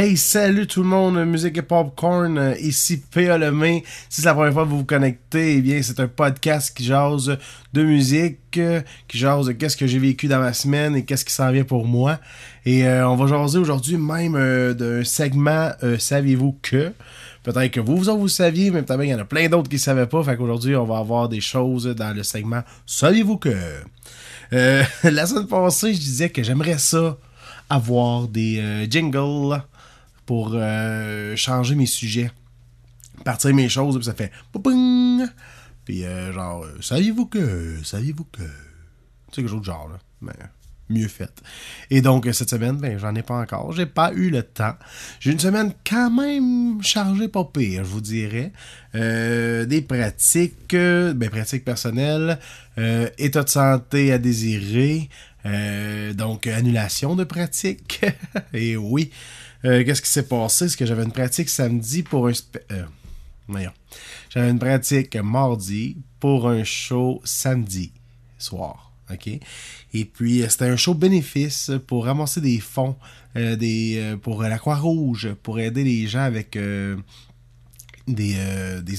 Hey, salut tout le monde, musique et popcorn, euh, ici P.A. Lemay. Si c'est la première fois que vous vous connectez, eh bien, c'est un podcast qui jase de musique, euh, qui jase de qu'est-ce que j'ai vécu dans ma semaine et qu'est-ce qui s'en vient pour moi. Et euh, on va jaser aujourd'hui même d'un segment Saviez-vous que? Peut-être que vous, vous vous saviez, mais peut-être qu'il y en a plein d'autres qui ne savaient pas. Fait qu'aujourd'hui, on va avoir des choses dans le segment Saviez-vous que? La semaine passée, je disais que j'aimerais ça avoir des jingles pour euh, changer mes sujets, partir mes choses, puis ça fait Puis euh, genre, euh, saviez-vous que, saviez-vous que. Tu sais, quelque chose de genre, là. Mais mieux fait. Et donc, cette semaine, ben, j'en ai pas encore. J'ai pas eu le temps. J'ai une semaine quand même chargée, pas pire, je vous dirais. des pratiques, ben, pratiques personnelles, état de santé à désirer, donc annulation de pratiques. Et oui, euh, qu'est-ce qui s'est passé? C'est que j'avais une pratique samedi pour un... Euh, j'avais une pratique mardi pour un show samedi soir. OK? Et puis, euh, c'était un show bénéfice pour ramasser des fonds des, pour la Croix-Rouge, pour aider les gens avec des,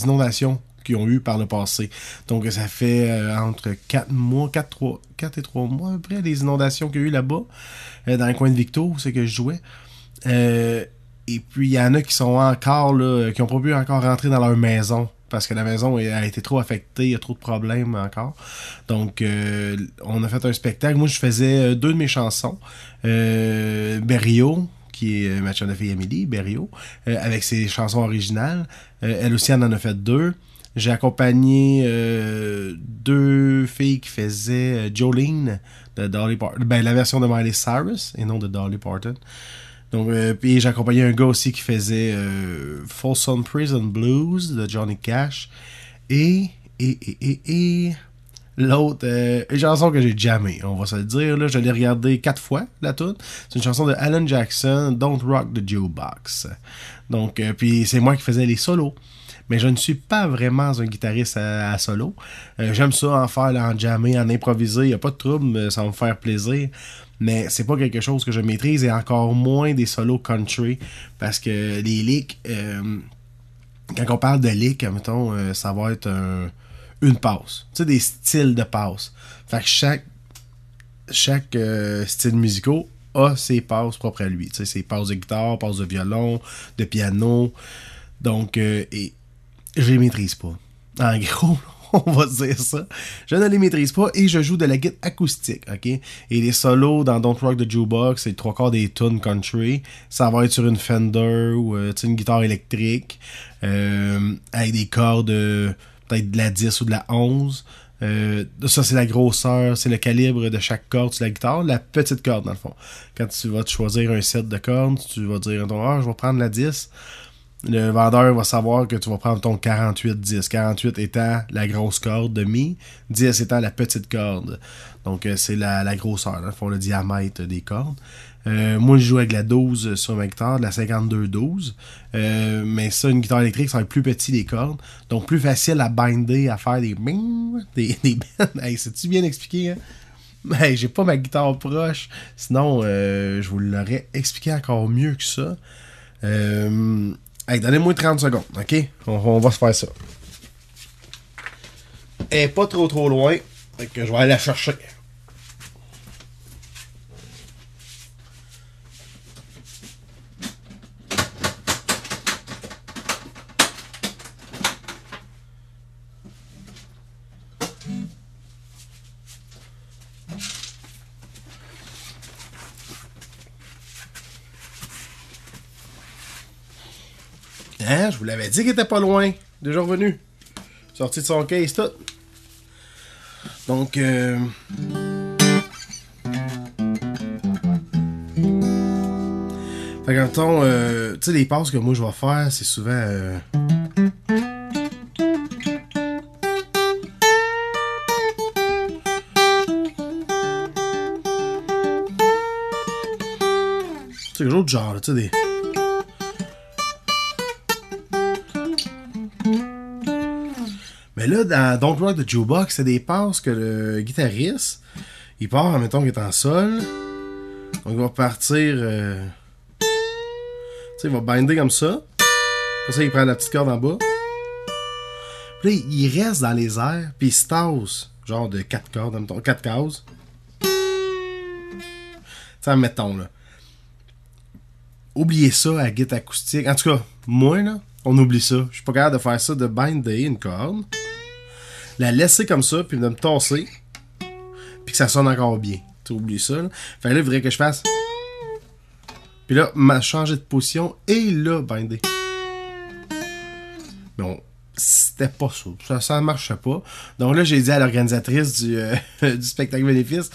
inondations qu'ils ont eu par le passé. Donc, ça fait entre 4 mois, 4, 3, 4 et 3 mois après les inondations qu'il y a eu là-bas, dans le coin de Victo, c'est que je jouais. Euh, et puis, il y en a qui sont encore, là, qui ont pas pu encore rentrer dans leur maison parce que la maison a été trop affectée, il y a trop de problèmes encore. Donc, euh, on a fait un spectacle. Moi, je faisais euh, deux de mes chansons. Euh, qui est ma de fille Amélie, Berrio, avec ses chansons originales. elle aussi, en en a fait deux. J'ai accompagné deux filles qui faisaient Jolene de Dolly Parton. Ben, la version de Miley Cyrus et non de Dolly Parton. Donc, euh, puis j'accompagnais un gars aussi qui faisait euh, Folsom Prison Blues de Johnny Cash. Et, et, et, et, et l'autre, euh, une chanson que j'ai jamais, on va se le dire. Là, je l'ai regardé quatre fois, la toute. C'est une chanson de Alan Jackson, Don't Rock the Jukebox. Donc, euh, puis c'est moi qui faisais les solos. Mais je ne suis pas vraiment un guitariste à, solo. J'aime ça en faire, en jammer, en improviser. Il n'y a pas de trouble, ça va me faire plaisir mais c'est pas quelque chose que je maîtrise et encore moins des solos country parce que les licks, euh, quand on parle de licks, mettons, euh, ça va être une passe. Tu sais, des styles de passe. Fait que chaque, chaque euh, style musical a ses passes propres à lui. Tu sais, ses passes de guitare, passes de violon, de piano. Donc, et je les maîtrise pas. En gros, on va dire ça. Je ne les maîtrise pas et je joue de la guitare acoustique, ok? Et les solos dans Don't Rock the Jukebox, c'est trois quarts des tunes country. Ça va être sur une Fender ou euh, une guitare électrique euh, avec des cordes peut-être de la 10 ou de la 11. Euh, ça, c'est la grosseur, c'est le calibre de chaque corde sur la guitare, la petite corde dans le fond. Quand tu vas te choisir un set de cordes, tu vas dire ah, je vais prendre la 10 le vendeur va savoir que tu vas prendre ton 48-10. 48 étant la grosse corde de mi, 10 étant la petite corde. Donc, euh, c'est la, grosseur, là, font le diamètre des cordes. Euh, moi, je joue avec la 12 sur ma guitare, la 52-12. Euh, mais ça, une guitare électrique, ça va être plus petit les cordes. Donc, plus facile à binder, à faire des des, des hey, C'est-tu bien expliqué, hein? J'ai pas ma guitare proche. Sinon, je vous l'aurais expliqué encore mieux que ça. Hey, donnez-moi 30 secondes, ok? On, va se faire ça. Et pas trop trop loin. Fait que je vais aller la chercher. L'avais dit qu'il était pas loin. Déjà revenu. Sorti de son case, tout. Donc, euh... Fait que, euh, tu sais, les passes que moi je vais faire, c'est souvent. Euh... C'est chose de genre, tu sais, des. Mais là, dans Don't Rock the Jukebox, c'est des passes que le guitariste, il part, mettons qu'il est en sol. Donc il va partir. Euh, sais, il va binder comme ça. Après ça, il prend la petite corde en bas. Puis là, il reste dans les airs, puis il se tasse, genre de 4 cordes, mettons, 4 cases. Ça, mettons, là. Oubliez ça à guitare acoustique. En tout cas, moi, là, on oublie ça. Je suis pas capable de faire ça, de binder une corde, la laisser comme ça, puis de me tasser, puis que ça sonne encore bien. Tu oublies ça, là. Fait là, il faudrait que je fasse. Puis là, m'a changé de position et là, binder. Bon, c'était pas ça. Ça, ça marchait pas. Donc là, j'ai dit à l'organisatrice du, euh, du spectacle bénéfice,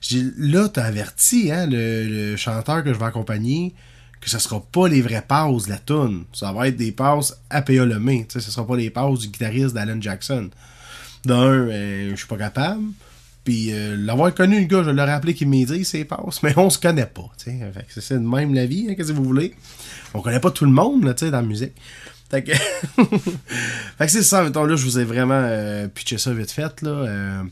j'ai là, t'as averti, hein, le, le chanteur que je vais accompagner, que ce sera pas les vraies pauses de la tune. Ça va être des passes à P.A. Lemay. Ce sera pas les pauses du guitariste d'Alan Jackson. D'un, euh, je suis pas capable. Puis euh, l'avoir connu, le gars, je l'aurais appelé qu'il me dit ses passes, mais on se connaît pas. Fait que c'est même la vie, hein, qu'est-ce que vous voulez? On connaît pas tout le monde là, dans la musique. Fait que, que c'est ça, mettons, là, je vous ai vraiment euh, pitché ça vite fait, là.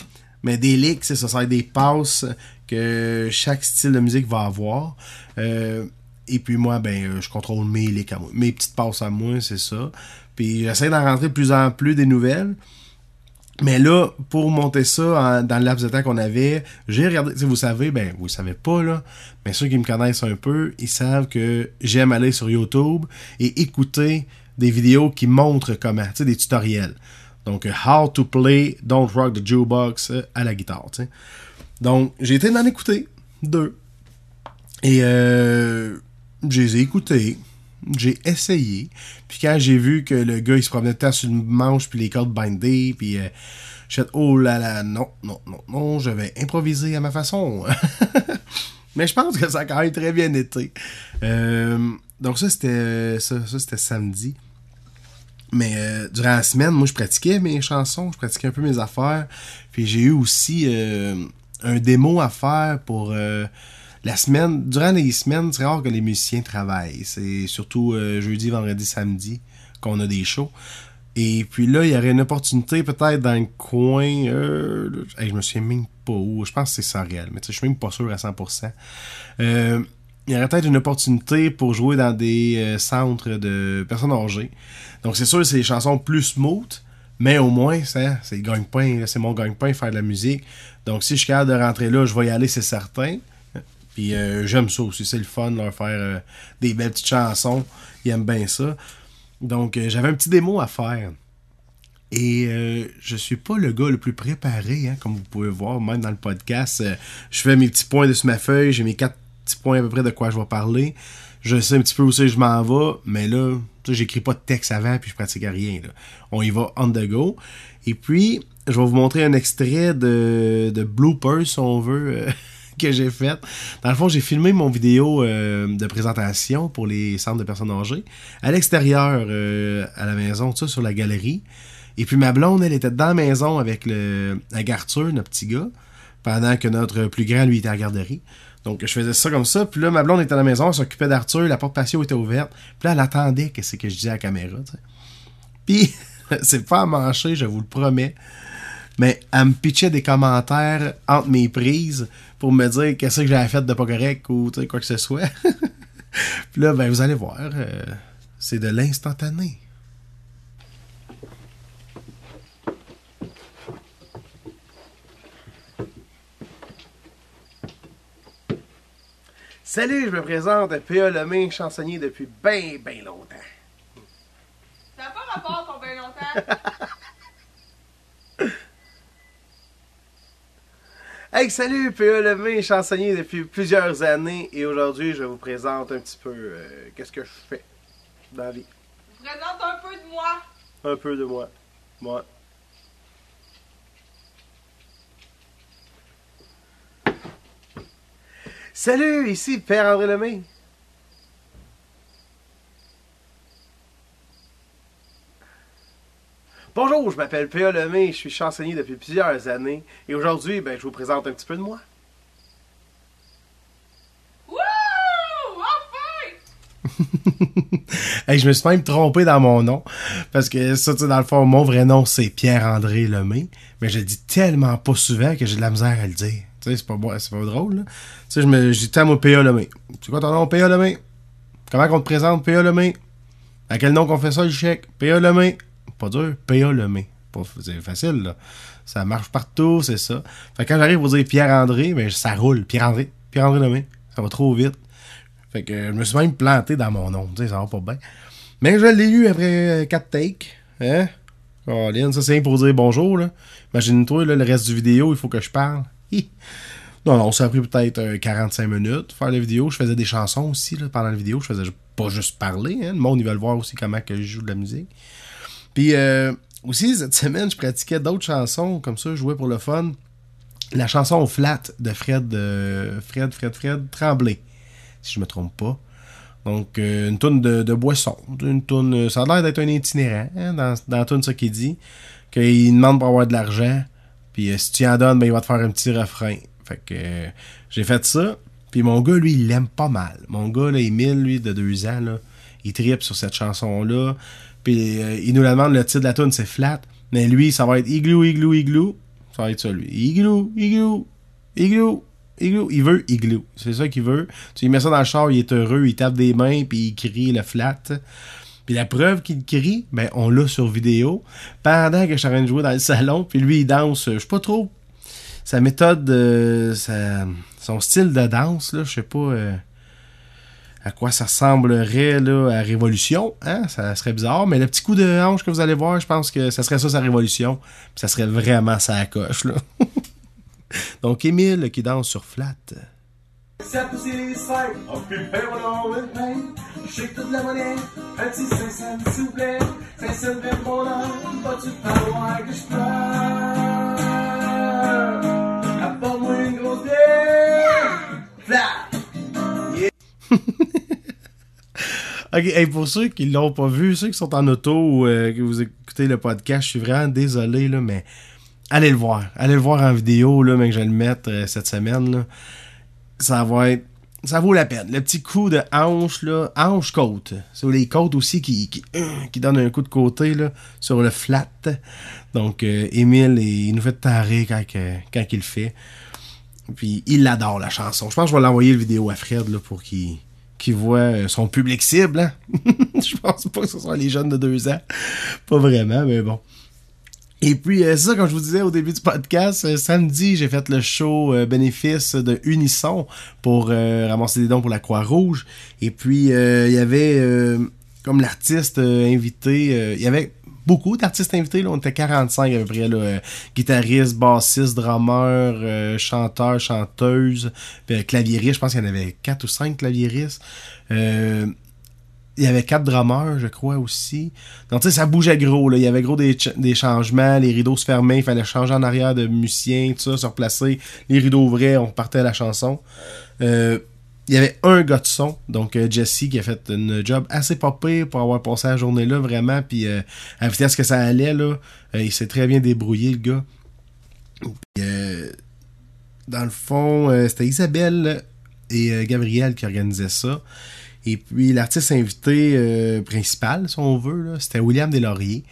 Mais des c'est ça, ça des passes que chaque style de musique va avoir. Et puis moi, ben, je contrôle mes licks à moi. Mes petites passes à moi, c'est ça. Puis j'essaie d'en rentrer de plus en plus des nouvelles. Mais là, pour monter ça dans le laps de temps qu'on avait, j'ai regardé, vous savez, ben, vous le savez pas, là, mais ceux qui me connaissent un peu, ils savent que j'aime aller sur YouTube et écouter des vidéos qui montrent comment, des tutoriels. Donc, euh, how to play Don't Rock the Jukebox euh, à la guitare. Donc, j'ai été d'en écouter deux. Et euh, je les ai écoutés. J'ai essayé. Puis quand j'ai vu que le gars, il se promenait temps sur une manche, puis les cordes bindées, puis euh, j'ai fait, oh là là, non, non, non, non, je vais improviser à ma façon. Mais je pense que ça a quand même très bien été. Euh, donc ça, c'était ça, c'était samedi. Mais euh, durant la semaine, moi, je pratiquais mes chansons, je pratiquais un peu mes affaires. Puis j'ai eu aussi euh, un démo à faire pour la semaine. Durant les semaines, c'est rare que les musiciens travaillent. C'est surtout euh, jeudi, vendredi, samedi qu'on a des shows. Et puis là, il y aurait une opportunité peut-être dans le coin. Euh, je me souviens même pas où. Je pense que c'est ça réel, mais je suis même pas sûr à 100%. Euh, il y aurait peut-être une opportunité pour jouer dans des centres de personnes âgées. Donc c'est sûr, c'est des chansons plus smooth, mais au moins, ça, c'est gagne-pain, c'est mon gagne-pain faire de la musique. Donc si je suis capable de rentrer là, je vais y aller, c'est certain. Puis euh, j'aime ça aussi, c'est le fun leur faire euh, des belles petites chansons. Ils aiment bien ça. Donc euh, j'avais un petit démo à faire. Et euh, je suis pas le gars le plus préparé, hein, comme vous pouvez voir, même dans le podcast. je fais mes petits points sur ma feuille, j'ai mes quatre petits points à peu près de quoi je vais parler. Je sais un petit peu où c'est je m'en vais, mais là, j'écris pas de texte avant puis je pratique à rien. On y va on the go. Et puis, je vais vous montrer un extrait de, de bloopers, si on veut, que j'ai fait. Dans le fond, j'ai filmé mon vidéo euh, de présentation pour les centres de personnes âgées à l'extérieur, euh, à la maison, tout sur la galerie. Et puis ma blonde, elle était dans la maison avec le, notre petit gars, pendant que notre plus grand, lui, était à la garderie. Donc, je faisais ça comme ça. Puis là, ma blonde était à la maison, elle s'occupait d'Arthur, la porte patio était ouverte. Puis là, elle attendait que c'est que je disais à la caméra, tu sais. Puis, c'est pas à mancher, je vous le promets. Mais elle me pitchait des commentaires entre mes prises pour me dire qu'est-ce que j'avais fait de pas correct ou tu sais, quoi que ce soit. Puis là, ben, vous allez voir, euh, c'est de l'instantané. Salut, je me présente, P.A. Lemay, chansonnier depuis bien, bien longtemps. Ça n'a pas rapport pour bien longtemps. Hey, salut, P.A. Lemay, chansonnier depuis plusieurs années et aujourd'hui, je vous présente un petit peu euh, qu'est-ce que je fais dans la vie. Je vous présente un peu de moi. Un peu de moi. Moi. Salut, ici Père André Lemay. Bonjour, je m'appelle P.A. Lemay, je suis chansonnier depuis plusieurs années et aujourd'hui, ben, je vous présente un petit peu de moi. Wouh! Enfin! Hey, je me suis même trompé dans mon nom. Parce que ça, tu sais, dans le fond, mon vrai nom, c'est Pierre-André Lemay. Mais je le dis tellement pas souvent que j'ai de la misère à le dire. Tu sais, c'est pas, bon, c'est pas drôle, là. Tu sais, je me je dis, t'as mon P.A. Lemay. C'est quoi ton nom, P.A. Lemay? Comment qu'on te présente PA Lemay? À quel nom qu'on fait ça, le chèque? PA Lemay. Pas dur, PA Lemay. C'est facile, là. Ça marche partout, c'est ça. Fait que quand j'arrive pour dire Pierre-André, ben, ça roule. Pierre-André. Pierre-André Lemay. Ça va trop vite. Fait que je me suis même planté dans mon nom. Ça va pas bien. Mais je l'ai eu après 4 takes. Hein? Ça c'est rien pour dire bonjour, là. Imagine-toi, le reste du vidéo, il faut que je parle. Hi. Non, non, ça a pris peut-être euh, 45 minutes faire la vidéo. Je faisais des chansons aussi là, pendant la vidéo. Je faisais pas juste parler. Hein. Le monde, ils veulent voir aussi comment je joue de la musique. Puis euh, aussi, cette semaine, je pratiquais d'autres chansons. Comme ça, je jouais pour le fun. La chanson Flat de Fred, euh, Fred, Fred, Fred Tremblay, si je me trompe pas. Donc, euh, une toune de, de boisson. Une toune, euh, ça a l'air d'être un itinérant hein, dans, dans ça qu'il dit. Qu'il demande pour avoir de l'argent. Puis si tu en donnes, ben, il va te faire un petit refrain. Fait que j'ai fait ça. Puis mon gars, lui, il l'aime pas mal. Mon gars, là, Emile, lui, de deux ans, là, il tripe sur cette chanson-là. Puis euh, il nous demande, le titre de la tune c'est Flat. Mais lui, ça va être Igloo, Igloo, Igloo. Ça va être ça, lui. Igloo, Igloo, Igloo, Igloo. Il veut Igloo. C'est ça qu'il veut. Tu lui mets ça dans le char, il est heureux, il tape des mains, puis il crie le Flat. Puis la preuve qu'il crie, ben on l'a sur vidéo. Pendant que je suis en train de jouer dans le salon, puis lui, il danse. Je sais pas trop sa méthode, euh, sa- son style de danse, là, je sais pas euh, à quoi ça ressemblerait là, à Révolution. Hein? Ça serait bizarre, mais le petit coup de hanche que vous allez voir, je pense que ça serait ça sa Révolution. Puis ça serait vraiment sa coche. Là. Donc, Émile qui danse sur flat. Ça pousse les cinq, on peut faire mon le pain. Shake toute la monnaie, un petit 500 s'il vous plaît. 500 de mon âme, pas-tu falloir que je pleure? Ok, hey, pour ceux qui l'ont pas vu, ceux qui sont en auto ou euh, que vous écoutez le podcast, je suis vraiment désolé, là, mais allez le voir. Allez le voir en vidéo, là, mais que je vais le mettre euh, cette semaine. Là. Ça va être. Ça vaut la peine. Le petit coup de hanche, là, hanche-côte. C'est les côtes aussi qui, qui, euh, qui donnent un coup de côté là, sur le flat. Donc, euh, Émile, il nous fait tarrer quand, quand il le fait. Puis, il adore la chanson. Je pense que je vais l'envoyer le vidéo à Fred là, pour qu'il qu'il voit euh, son public cible. Hein? je pense pas que ce soit les jeunes de deux ans. Pas vraiment, mais bon. Et puis, euh, ça, comme je vous disais au début du podcast, euh, samedi, j'ai fait le show bénéfice de Unisson pour ramasser des dons pour la Croix-Rouge. Et puis, il y avait, comme l'artiste invité, il y avait beaucoup d'artistes invités, là, on était 45 à peu près, là, euh, guitaristes, bassistes, drummers, euh, chanteurs, chanteuses, puis, euh, claviéristes, je pense qu'il y en avait 4 ou 5 claviéristes. Euh, il y avait quatre drummers, je crois aussi. Donc, tu sais, ça bougeait gros. Il y avait gros des, ch- des changements, les rideaux se fermaient, il fallait changer en arrière de musiciens, tout ça, se replacer. Les rideaux ouvraient, on repartait à la chanson. Il y avait un gars de son, donc euh, Jesse, qui a fait une job assez pire pour avoir passé la journée-là, vraiment. Puis, euh, à la vitesse que ça allait, là, euh, il s'est très bien débrouillé, le gars. Euh, dans le fond, c'était Isabelle et Gabriel qui organisaient ça. Et puis l'artiste invité principal, si on veut, là, c'était William Deslauriers.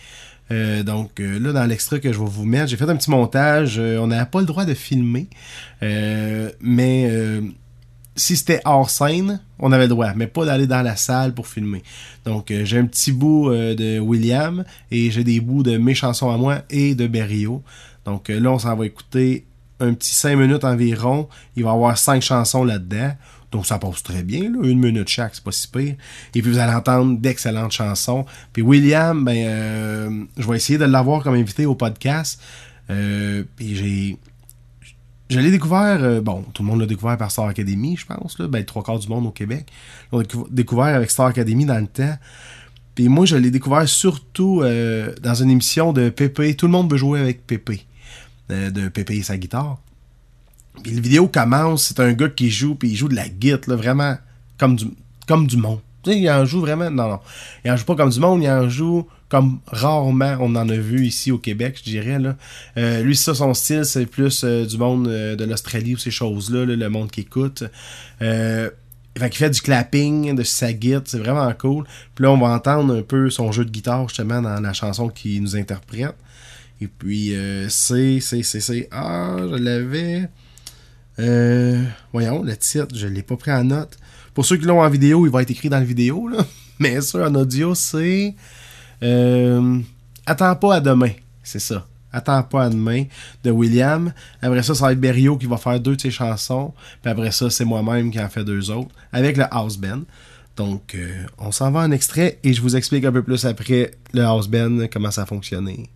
Donc là, dans l'extrait que je vais vous mettre, j'ai fait un petit montage. On n'avait pas le droit de filmer. Mais si c'était hors scène, on avait le droit, mais pas d'aller dans la salle pour filmer. Donc euh, j'ai un petit bout euh, de William et j'ai des bouts de mes chansons à moi et de Berrio. Donc euh, là, on s'en va écouter un petit 5 minutes environ. Il va y avoir 5 chansons là-dedans. Donc ça passe très bien, une minute chaque, c'est pas si pire. Et puis vous allez entendre d'excellentes chansons. Puis William, ben je vais essayer de l'avoir comme invité au podcast. Puis j'ai. Je l'ai découvert, euh, bon, tout le monde l'a découvert par Star Academy, je pense, là, ben trois quarts du monde au Québec. On l'a décou- découvert avec Star Academy dans le temps. Puis moi, je l'ai découvert surtout euh, dans une émission de Pépé. Tout le monde veut jouer avec Pépé. euh, de Pépé et sa guitare. Puis la vidéo commence, c'est un gars qui joue, puis il joue de la guitare, vraiment comme du, comme du monde. Tu sais, il en joue vraiment. Non, non. Il en joue pas comme du monde, il en joue comme rarement on en a vu ici au Québec, je dirais. Là. Euh, lui, ça, son style, c'est plus euh, du monde euh, de l'Australie ou ces choses-là, là, le monde qui écoute. Euh, fait qu'il fait du clapping de sa guitare, c'est vraiment cool. Puis là, on va entendre un peu son jeu de guitare, justement, dans la chanson qu'il nous interprète. Et puis, euh, c'est, c'est, c'est, c'est. Ah, je l'avais. Voyons, le titre, je l'ai pas pris en note. Pour ceux qui l'ont en vidéo, il va être écrit dans la vidéo. Là. Mais ça, en audio, c'est. Euh, Attends pas à demain. C'est ça. Attends pas à demain de William. Après ça, ça va être Berrio qui va faire deux de ses chansons. Puis après ça, c'est moi-même qui en fait deux autres. Avec le House Band. Donc, euh, on s'en va en extrait et je vous explique un peu plus après le House Band, comment ça a fonctionné.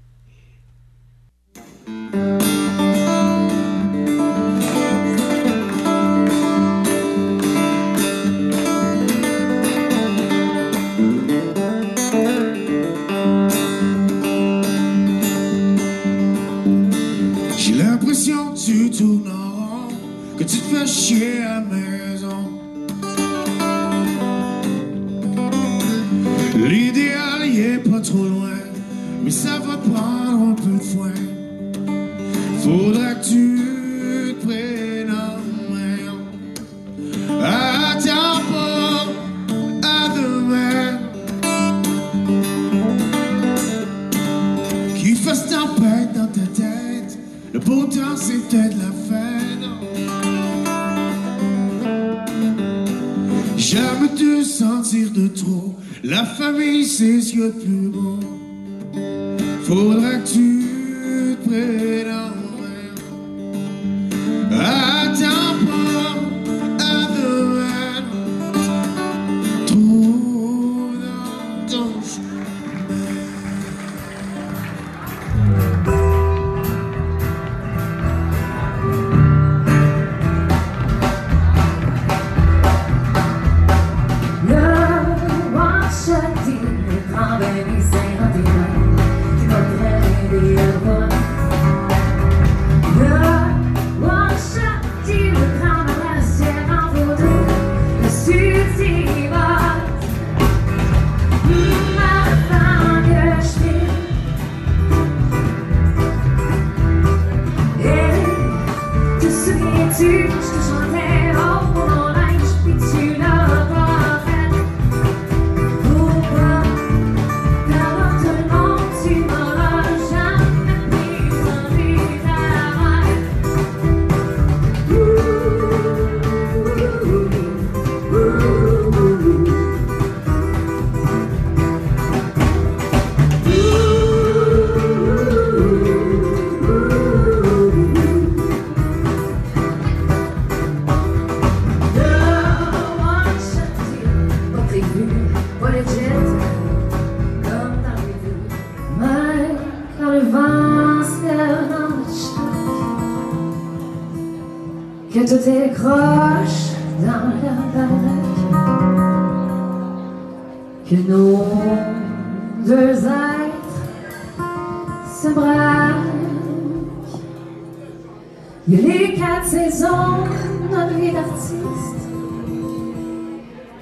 Faudra que tu te prennes en main. Attends pas à demain. Qu'il fasse tempête dans ta tête. Le beau temps, c'est peut-être la fête. Jamais te sentir de trop. La famille, c'est ce qu'il plus beau. Faudra que tu te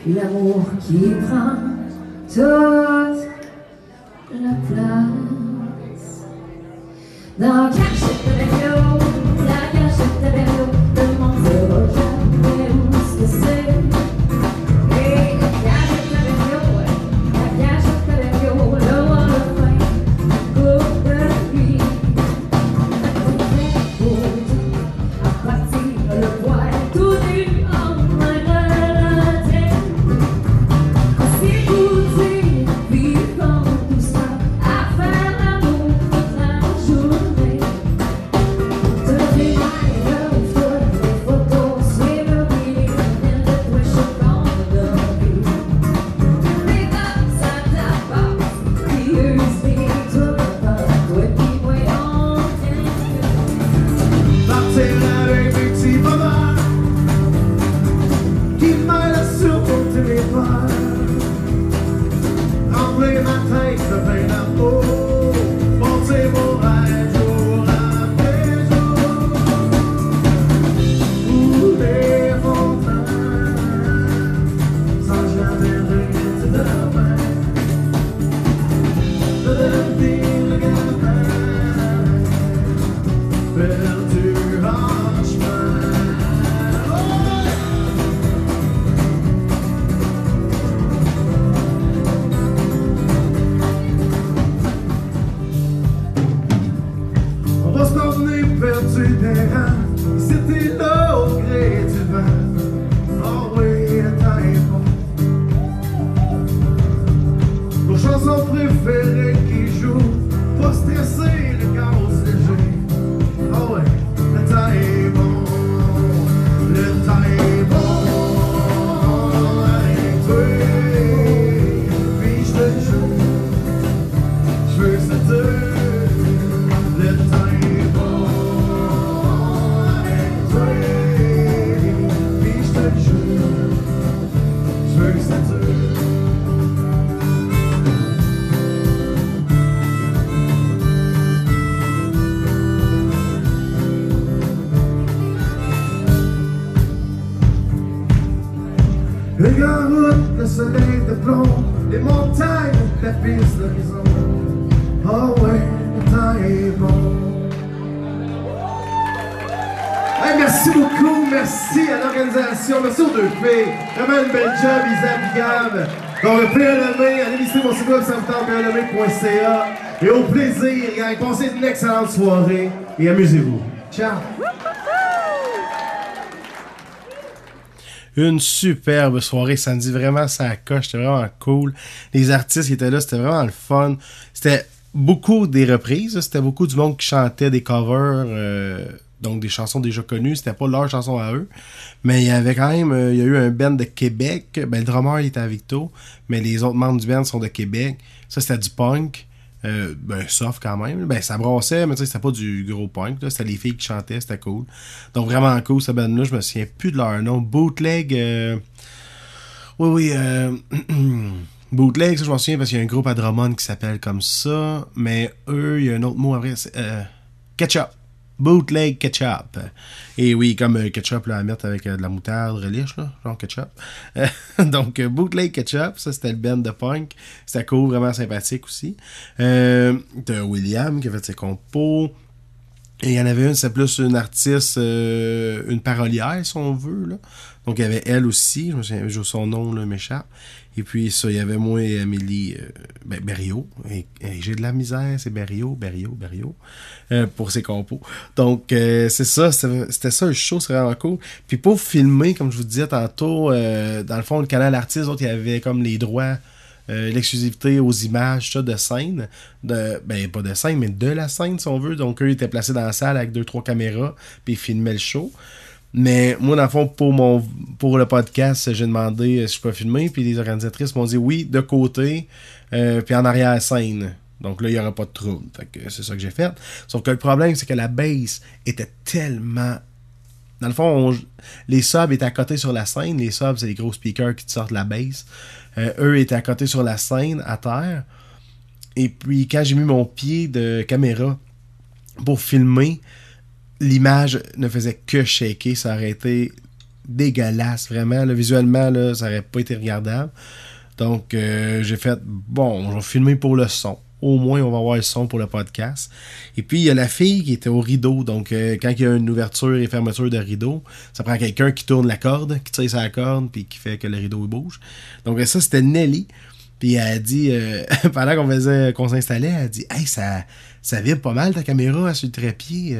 l'amour qui toute C'était l'homme Gab. Donc, le allez visiter mon site web, plme.ca. Et au plaisir, gang, passez une excellente soirée et amusez-vous. Ciao! Une superbe soirée samedi, vraiment ça coche, c'était vraiment cool. Les artistes qui étaient là, c'était vraiment le fun. C'était beaucoup des reprises, c'était beaucoup du monde qui chantait des covers, euh, donc des chansons déjà connues, c'était pas leur chanson à eux. Mais il y avait quand même, euh, il y a eu un band de Québec, ben le drummer il était à Victo, mais les autres membres du band sont de Québec. Ça c'était du punk. Euh, ben, soft quand même. Ben, ça brassait, mais tu sais, c'était pas du gros punk. C'était les filles qui chantaient, c'était cool. Donc, vraiment cool, cette band-là. Je me souviens plus de leur nom. Bootleg. euh, Oui, oui. Euh... Bootleg, ça, je m'en souviens parce qu'il y a un groupe à Drummond qui s'appelle comme ça. Mais eux, il y a un autre mot après. c'est. Ketchup. Bootleg ketchup. Et oui, comme euh, ketchup là, à mettre avec euh, de la moutarde relish, là, genre ketchup. Donc, euh, bootleg ketchup, ça c'était le band de punk. C'était cool, vraiment sympathique aussi. Euh, T'as William qui a fait ses compos. Et il y en avait une, c'est plus une artiste, une parolière, si on veut. Là. Donc, il y avait elle aussi, je me souviens, son nom m'échappe. Et puis, ça, il y avait moi et Amélie euh, ben, Berriot. J'ai de la misère, c'est Berriot, Berriot, Berriot, euh, pour ses compos. Donc, euh, c'est ça, c'était ça le show, c'est vraiment cool. Puis, pour filmer, comme je vous disais tantôt, euh, dans le fond, le canal artiste, il y avait comme les droits l'exclusivité aux images ça, de scène. Ben, pas de scène, mais de la scène, si on veut. Donc, eux, ils étaient placés dans la salle avec deux, trois caméras, puis ils filmaient le show. Mais moi, dans le fond, pour, mon, pour le podcast, j'ai demandé euh, si je peux filmer, puis les organisatrices m'ont dit oui, de côté, euh, puis en arrière-scène. Donc là, il n'y aura pas de trouble. C'est ça que j'ai fait. Sauf que le problème, c'est que la base était tellement dans le fond, on- les subs étaient à côté sur la scène. Les subs, c'est les gros speakers qui te sortent la bass. Euh, eux étaient à côté sur la scène, à terre. Et puis, quand j'ai mis mon pied de caméra pour filmer, l'image ne faisait que shaker. Ça aurait été dégueulasse, vraiment. visuellement, là, ça aurait pas été regardable. Donc, euh, j'ai fait, bon, je vais filmer pour le son. Au moins, on va avoir le son pour le podcast. Et puis, il y a la fille qui était au rideau. Donc, euh, quand il y a une ouverture et fermeture de rideau, ça prend quelqu'un qui tourne la corde, qui tire sa corde, puis qui fait que le rideau bouge. Donc, ça, c'était Nelly. Puis, elle a dit, euh, pendant qu'on faisait, qu'on s'installait, elle a dit, hey, ça, ça vibre pas mal ta caméra sur le trépied.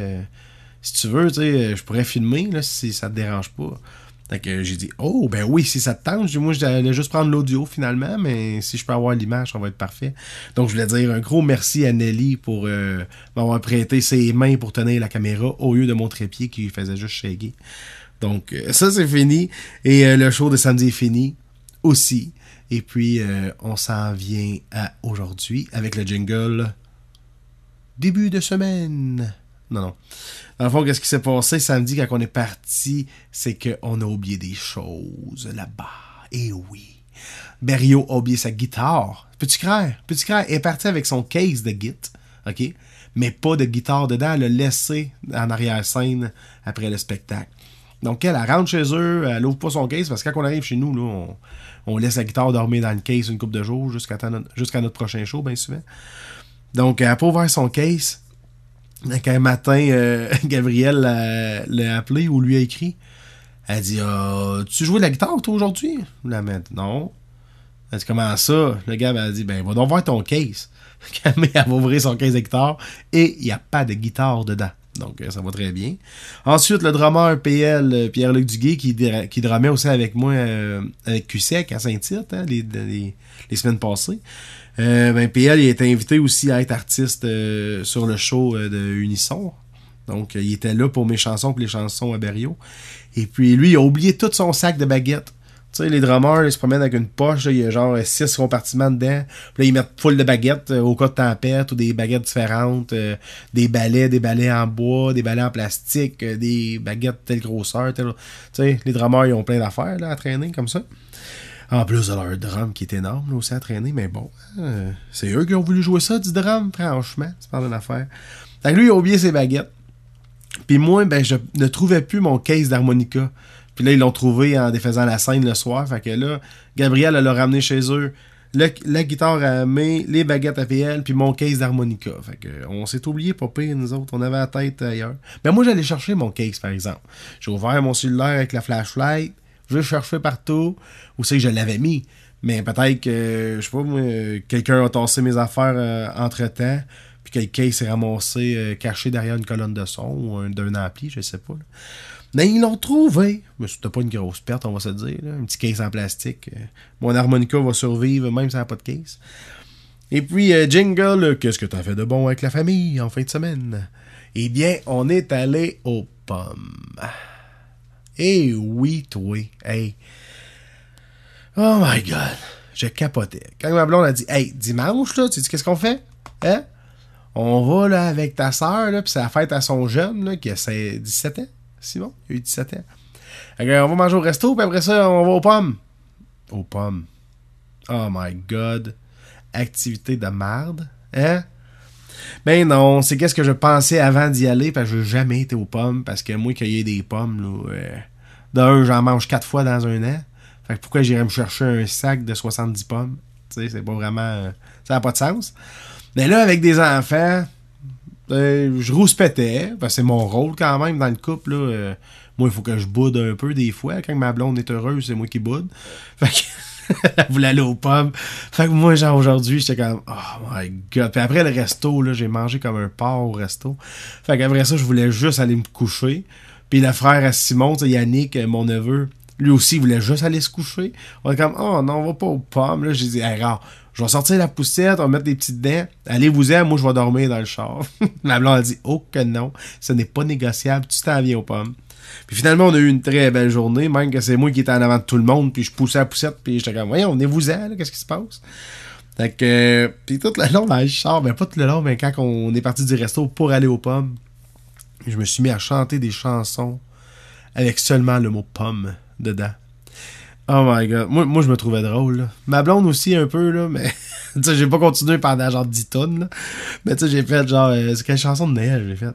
Si tu veux, sais, je pourrais filmer, là, si ça te dérange pas. Fait que j'ai dit, oh, ben oui, si ça te tente, dit, moi, j'allais juste prendre l'audio finalement, mais si je peux avoir l'image, ça va être parfait. Donc, je voulais dire un gros merci à Nelly pour euh, m'avoir prêté ses mains pour tenir la caméra au lieu de mon trépied qui faisait juste shaker. Donc, euh, ça, c'est fini. Et euh, le show de samedi est fini aussi. Et puis, euh, on s'en vient à aujourd'hui avec le jingle début de semaine. Non, non. Dans le fond, qu'est-ce qui s'est passé samedi quand on est parti, c'est qu'on a oublié des choses là-bas. Et oui. Berrio a oublié sa guitare. Peux-tu croire? Peux-tu croire? Elle est partie avec son case de git, OK? Mais pas de guitare dedans. Elle l'a laissé en arrière-scène après le spectacle. Donc, elle, rentre chez eux, elle ouvre pas son case parce que quand on arrive chez nous, on, laisse la guitare dormir dans le case une couple de jours jusqu'à notre, jusqu'à notre prochain show, bien souvent. Donc, elle n'a pas ouvert son case. Donc, un matin, euh, Gabriel l'a, appelé ou lui a écrit. Elle dit Ah, Tu jouais de la guitare, toi, aujourd'hui? La Non. Elle dit Comment ça? Le gars a dit Ben, va donc voir ton case. Elle va ouvrir son case de guitare et il n'y a pas de guitare dedans. Donc, euh, ça va très bien. Ensuite, le drummer PL, euh, Pierre-Luc Duguay, qui, dra- qui dramait aussi avec moi avec QSEC à Saint-Tite hein, les semaines passées. Euh, ben, PL, il été invité aussi à être artiste euh, sur le show euh, de Unisson. Donc, euh, il était là pour mes chansons, pour les chansons à Berriot. Et puis, lui, il a oublié tout son sac de baguettes. Tu sais, les drummers, ils se promènent avec une poche, là, il y a genre 6 compartiments dedans. Puis là, ils mettent full de baguettes au cas de tempête ou des baguettes différentes, des balais, des balais en bois, des balais en plastique, des baguettes telle grosseur, telle... Tu sais, les drummers, ils ont plein d'affaires là, à traîner comme ça. En plus de leur drum qui est énorme là, aussi à traîner, mais bon, euh, c'est eux qui ont voulu jouer ça du drum, franchement, c'est pas une affaire. Fait que lui, il a oublié ses baguettes. Puis moi, ben, je ne trouvais plus mon case d'harmonica. Puis là, ils l'ont trouvé en défaisant la scène le soir. Fait que là, Gabriel, l'a ramené chez eux. La guitare à main, les baguettes à PL, puis mon case d'harmonica. Fait que on s'est oublié, pas pire, nous autres. On avait la tête ailleurs. Mais moi, j'allais chercher mon case, par exemple. J'ai ouvert mon cellulaire avec la flashlight. Je cherchais partout où c'est que je l'avais mis. Mais peut-être que, je sais pas, quelqu'un a tassé mes affaires euh, entre-temps. Puis que le case s'est ramassé euh, caché derrière une colonne de son ou un- d'un ampli, je sais pas. Mais ils l'ont trouvé. Mais c'était pas une grosse perte, on va se dire. Un petit case en plastique. Euh, Mon harmonica va survivre même si elle n'a pas de case. Et puis, Jingle, qu'est-ce que t'as fait de bon avec la famille en fin de semaine? Eh bien, on est allé aux pommes. Eh oui, toi. Hey. Oh my God. Je capotais. Quand ma blonde a dit, hey, dimanche, là, tu sais qu'est-ce qu'on fait? Hein? On va là avec ta soeur, là, puis c'est la fête à son jeune, là, qui a ses 17 ans. Simon, il a eu 17 ans. On va manger au resto, puis après ça, on va aux pommes. Aux pommes. Oh my god. Activité de marde. Hein? Ben non, c'est qu'est-ce que je pensais avant d'y aller, parce que j'ai jamais été aux pommes, parce que moi, cueillir des pommes, là, euh, d'un, j'en mange quatre fois dans un an. Fait que pourquoi j'irais me chercher un sac de 70 pommes? Tu sais, c'est pas vraiment... euh, ça n'a pas de sens. Mais là, avec des enfants, euh, je rouspétais, parce que c'est mon rôle quand même dans le couple. Là, euh, moi, il faut que je boude un peu des fois. Quand ma blonde est heureuse, c'est moi qui boude. Fait que elle voulait aller aux pommes. Fait que moi, genre, aujourd'hui, j'étais comme, oh my god. Puis après le resto, là, j'ai mangé comme un porc au resto. Fait qu'après ça, je voulais juste aller me coucher. Puis le frère à Simon, Yannick, euh, mon neveu, lui aussi, voulait juste aller se coucher. On est comme, oh non, on va pas aux pommes. Là, j'ai dit, hey, rare, je vais sortir la poussette, on va mettre des petites dents. Allez-vous-en, moi, je vais dormir dans le char. Ma blonde a dit, oh que non, ce n'est pas négociable, tu t'en viens aux pommes. Puis finalement, on a eu une très belle journée, même que c'est moi qui étais en avant de tout le monde, puis je poussais la poussette, puis j'étais comme, voyons, venez-vous-en, là, qu'est-ce qui se passe? Fait que, euh, puis tout le long dans le char, ben pas tout le long, mais quand on est parti du resto pour aller aux pommes, je me suis mis à chanter des chansons avec seulement le mot pomme dedans. Oh my god. Moi, moi je me trouvais drôle. là. Ma blonde aussi un peu, là, mais tu sais, j'ai pas continué pendant genre 10 tonnes. Là. Mais tu sais, j'ai fait genre. euh, c'est quelle chanson de Noël j'ai fait?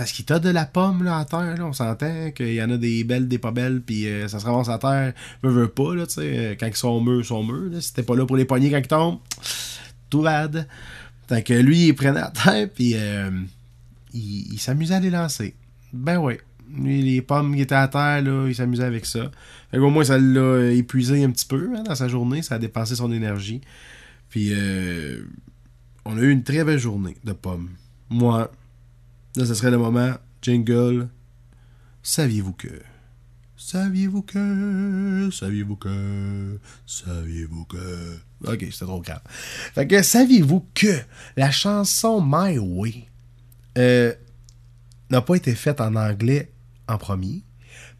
parce qu'il t'a de la pomme là à terre, on s'entend qu'il y en a des belles, des pas belles, puis euh, ça se ramasse à terre, veut, veut pas, là, tu sais, euh, quand ils sont mûrs, ils sont mûrs, là, si t'es pas là pour les poignées quand ils tombent, tout bad. Fait que lui, il prenait à terre, puis euh, il, s'amusait à les lancer. Ben ouais. Lui, les pommes qui étaient à terre, il s'amusait avec ça. Fait qu'au moins, ça l'a épuisé un petit peu hein, dans sa journée, ça a dépensé son énergie. Puis, euh, on a eu une très belle journée de pommes. Moi, là, ce serait le moment. Jingle. Saviez-vous que? Saviez-vous que? Saviez-vous que? Saviez-vous que? Ok, c'était trop grave. Fait que, saviez-vous que la chanson My Way euh, n'a pas été faite en anglais en premier,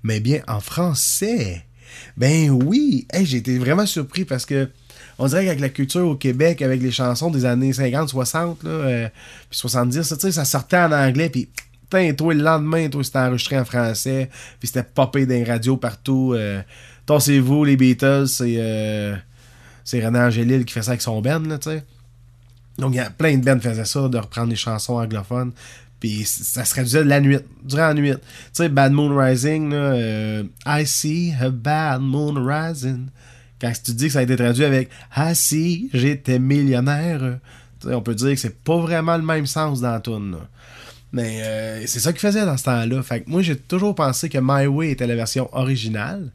mais bien en français? Ben oui! J'ai été vraiment surpris parce que on dirait qu'avec la culture au Québec, avec les chansons des années 50, 60, là, euh, puis 70, ça, ça sortait en anglais, puis toi, le lendemain, toi, c'était enregistré en français, puis c'était popé dans les radios partout. Euh, Torsez-vous, les Beatles, c'est euh, c'est René Angélil qui fait ça avec son band, là, tu sais. Donc, il y a plein de bands qui faisaient ça, de reprendre les chansons anglophones. Puis ça se traduisait de la nuit, durant la nuit. Tu sais, Bad Moon Rising, euh, I see a bad moon rising. Quand tu dis que ça a été traduit avec I see, j'étais millionnaire, on peut dire que c'est pas vraiment le même sens dans la tune. là. Mais euh, c'est ça qu'il faisait dans ce temps-là. Fait que moi, j'ai toujours pensé que My Way était la version originale,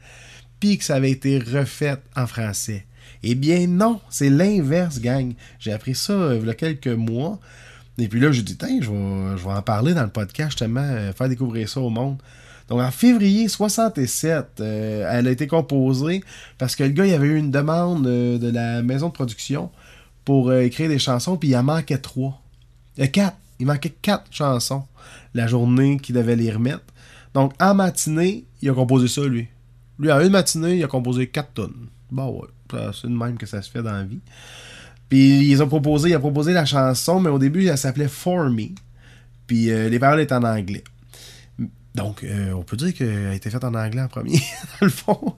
puis que ça avait été refait en français. Eh bien non, c'est l'inverse, gang. J'ai appris ça euh, il y a quelques mois. Et puis là, j'ai dit, tiens, je vais, je vais en parler dans le podcast, justement, euh, faire découvrir ça au monde. Donc en février 67, euh, elle a été composée parce que le gars, avait eu une demande euh, de la maison de production pour euh, écrire des chansons, puis il en manquait trois. Quatre. Il manquait quatre chansons la journée qu'il devait les remettre. Donc en matinée, il a composé ça, lui. Lui, en une matinée, il a composé quatre tonnes. Bon, ouais, c'est de même que ça se fait dans la vie. Puis ils ont proposé, il a proposé la chanson, mais au début, elle s'appelait For Me. Puis les paroles étaient en anglais. Donc, euh, on peut dire qu'elle a été faite en anglais en premier, dans le fond.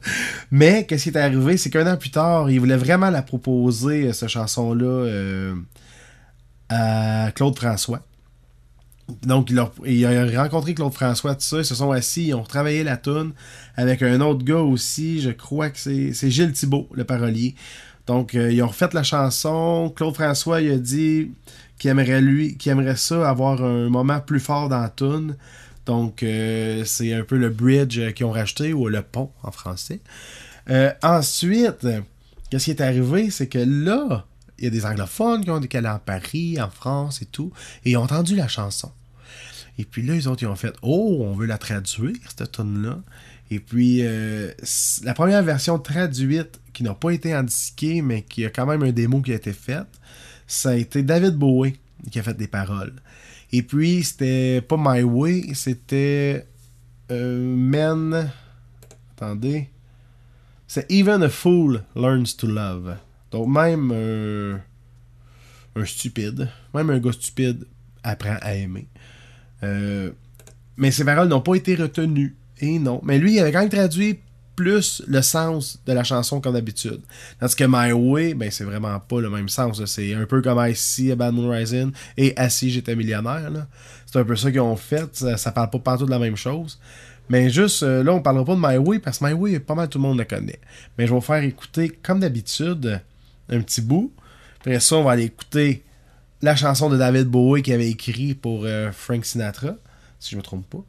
Mais, qu'est-ce qui est arrivé, c'est qu'un an plus tard, il voulait vraiment la proposer, euh, cette chanson-là, euh, à Claude François. Donc, il a, rencontré Claude François, tout ça, ils se sont assis, ils ont travaillé la tune avec un autre gars aussi, je crois que c'est Gilles Thibault, le parolier. Donc, ils ont refait la chanson. Claude François, il a dit qu'il aimerait lui, aimerait ça avoir un moment plus fort dans la tune. Donc, euh, c'est un peu le bridge qu'ils ont racheté, ou le pont en français. Euh, ensuite, qu'est-ce qui est arrivé? C'est que là, il y a des anglophones qui ont décalé en Paris, en France et tout, et ils ont entendu la chanson. Et puis là, les autres, ils ont fait Oh, on veut la traduire, cette tune-là. Et puis, euh, la première version traduite, qui n'a pas été indiquée, mais qui a quand même un démo qui a été faite, ça a été David Bowie qui a fait des paroles. Et puis, c'était pas My Way, c'était euh, Men. Attendez. C'est Even a Fool Learns to Love. Donc, même euh, un stupide, même un gars stupide apprend à aimer. Euh, mais ses paroles n'ont pas été retenues. Et non. Mais lui, il avait quand même traduit plus le sens de la chanson comme d'habitude. Tandis que My Way, ben c'est vraiment pas le même sens. C'est un peu comme I See a Bad Moon Rising et Assis, j'étais millionnaire. C'est un peu ça qu'ils ont fait. Ça, parle pas partout de la même chose. Mais juste, euh, là, on parlera pas de My Way parce que My Way, pas mal tout le monde le connaît. Mais je vais vous faire écouter, comme d'habitude, un petit bout. Après ça, on va aller écouter la chanson de David Bowie qu'il avait écrit pour euh, Frank Sinatra, si je me trompe pas.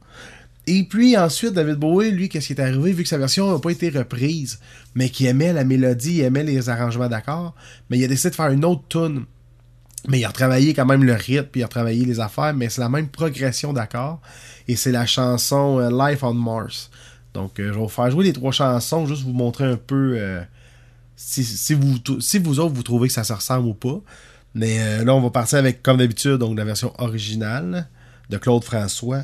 Et puis ensuite, David Bowie, lui, qu'est-ce qui est arrivé, vu que sa version n'a pas été reprise, mais qu'il aimait la mélodie, il aimait les arrangements d'accords, mais il a décidé de faire une autre tune. Mais il a retravaillé quand même le rythme, puis il a retravaillé les affaires, mais c'est la même progression d'accords. Et c'est la chanson euh, Life on Mars. Donc, euh, je vais vous faire jouer les trois chansons, juste vous montrer un peu euh, si, vous, si vous autres vous trouvez que ça se ressemble ou pas. Mais là, on va partir avec, comme d'habitude, donc la version originale de Claude François.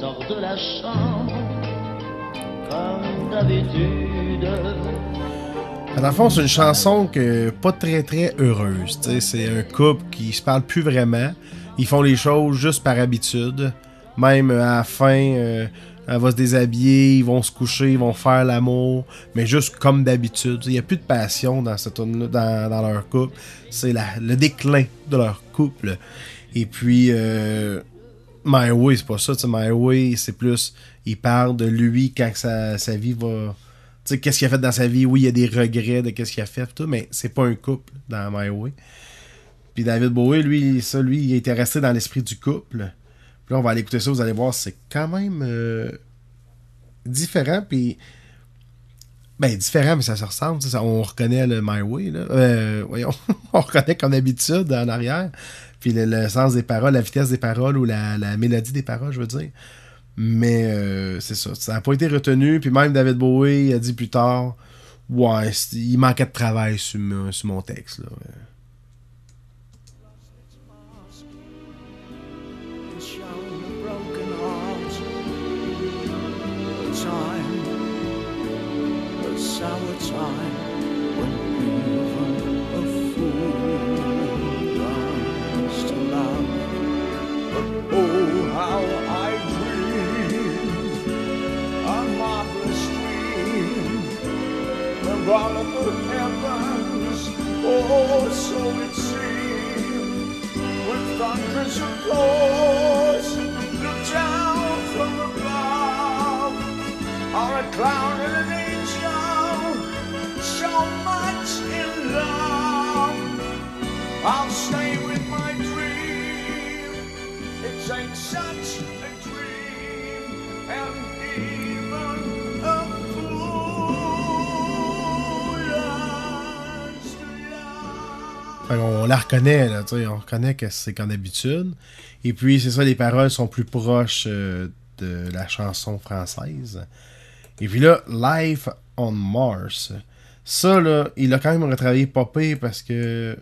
sors de la chambre comme d'habitude. Dans le fond, c'est une chanson que pas très très heureuse. C'est un couple qui se parle plus vraiment. Ils font les choses juste par habitude. Même à la fin, euh, elle va se déshabiller, ils vont se coucher, ils vont faire l'amour, mais juste comme d'habitude. Il n'y a plus de passion dans cette dans, leur couple. C'est le déclin de leur couple. Et puis, euh, My Way, c'est pas ça. tu sais, My Way, c'est plus. Il parle de lui quand sa, sa vie va. Tu sais, qu'est-ce qu'il a fait dans sa vie. Oui, il y a des regrets de qu'est-ce qu'il a fait, tout, mais c'est pas un couple dans My Way. Puis David Bowie, lui, ça, lui, il était resté dans l'esprit du couple. Puis là, on va aller écouter ça, vous allez voir, c'est quand même euh, différent, puis. Ben, différent, mais ça se ressemble. ça- on reconnaît le My Way, là. Euh, voyons, on reconnaît comme d'habitude en arrière puis le, sens des paroles, la vitesse des paroles ou la, la mélodie des paroles, je veux dire. Mais euh, c'est ça, ça n'a pas été retenu. Puis même David Bowie a dit plus tard, ouais, il manquait de travail sur, sur mon texte. Là. time. Good heavens. Oh, so it seemed with thunders applause. Look down from above, are a clown and an angel, so much in love. I'll stay with my dream. It ain't such qu'on la reconnaît, là, on reconnaît que c'est qu'en habitude. Et puis, c'est ça, les paroles sont plus proches euh, de la chanson française. Et puis là, Life on Mars. Ça, là, il a quand même retravaillé pire parce que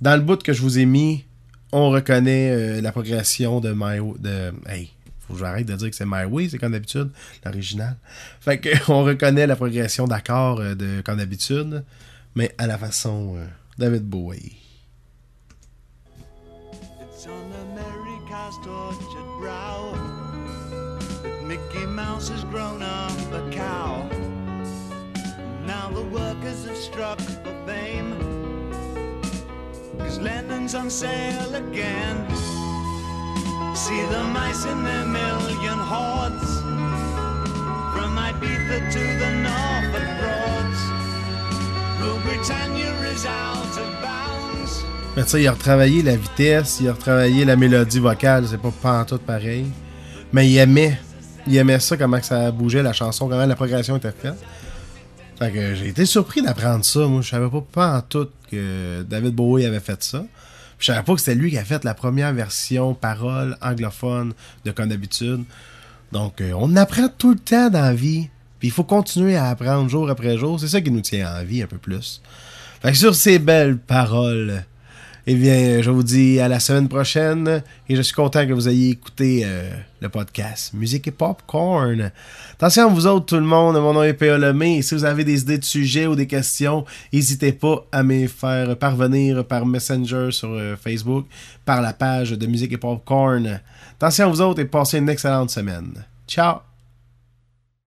dans le bout que je vous ai mis, on reconnaît euh, la progression de My Hey, faut que j'arrête de dire que c'est My Way, c'est comme d'habitude, l'original. Fait que on reconnaît la progression d'accords euh, de comme d'habitude, mais à la façon David Bowie. It's on America's tortured brow Mickey Mouse has grown up a cow. Now the workers have struck for fame. Cause Lennon's on sale again. See the mice in their million hordes. From Ibiza to the Norfolk Broads. Mais tu sais, il a retravaillé la vitesse, il a retravaillé la mélodie vocale, c'est pas pantoute pareil. Mais il aimait. Il aimait ça, comment ça bougeait, la chanson, comment la progression était faite. Fait que j'ai été surpris d'apprendre ça. Moi, je savais pas pantoute que David Bowie avait fait ça. Je savais pas que c'était lui qui a fait la première version parole anglophone de Comme d'habitude. Donc, euh, on apprend tout le temps dans la vie. Il faut continuer à apprendre jour après jour. C'est ça qui nous tient en vie un peu plus. Fait sur ces belles paroles, eh bien, je vous dis à la semaine prochaine et je suis content que vous ayez écouté euh, le podcast Musique et Popcorn. Attention à vous autres, tout le monde, mon nom est P.A. Lemay et si vous avez des idées de sujets ou des questions, n'hésitez pas à me faire parvenir par Messenger sur euh, Facebook, par la page de Musique et Popcorn. Attention à vous autres et passez une excellente semaine. Ciao!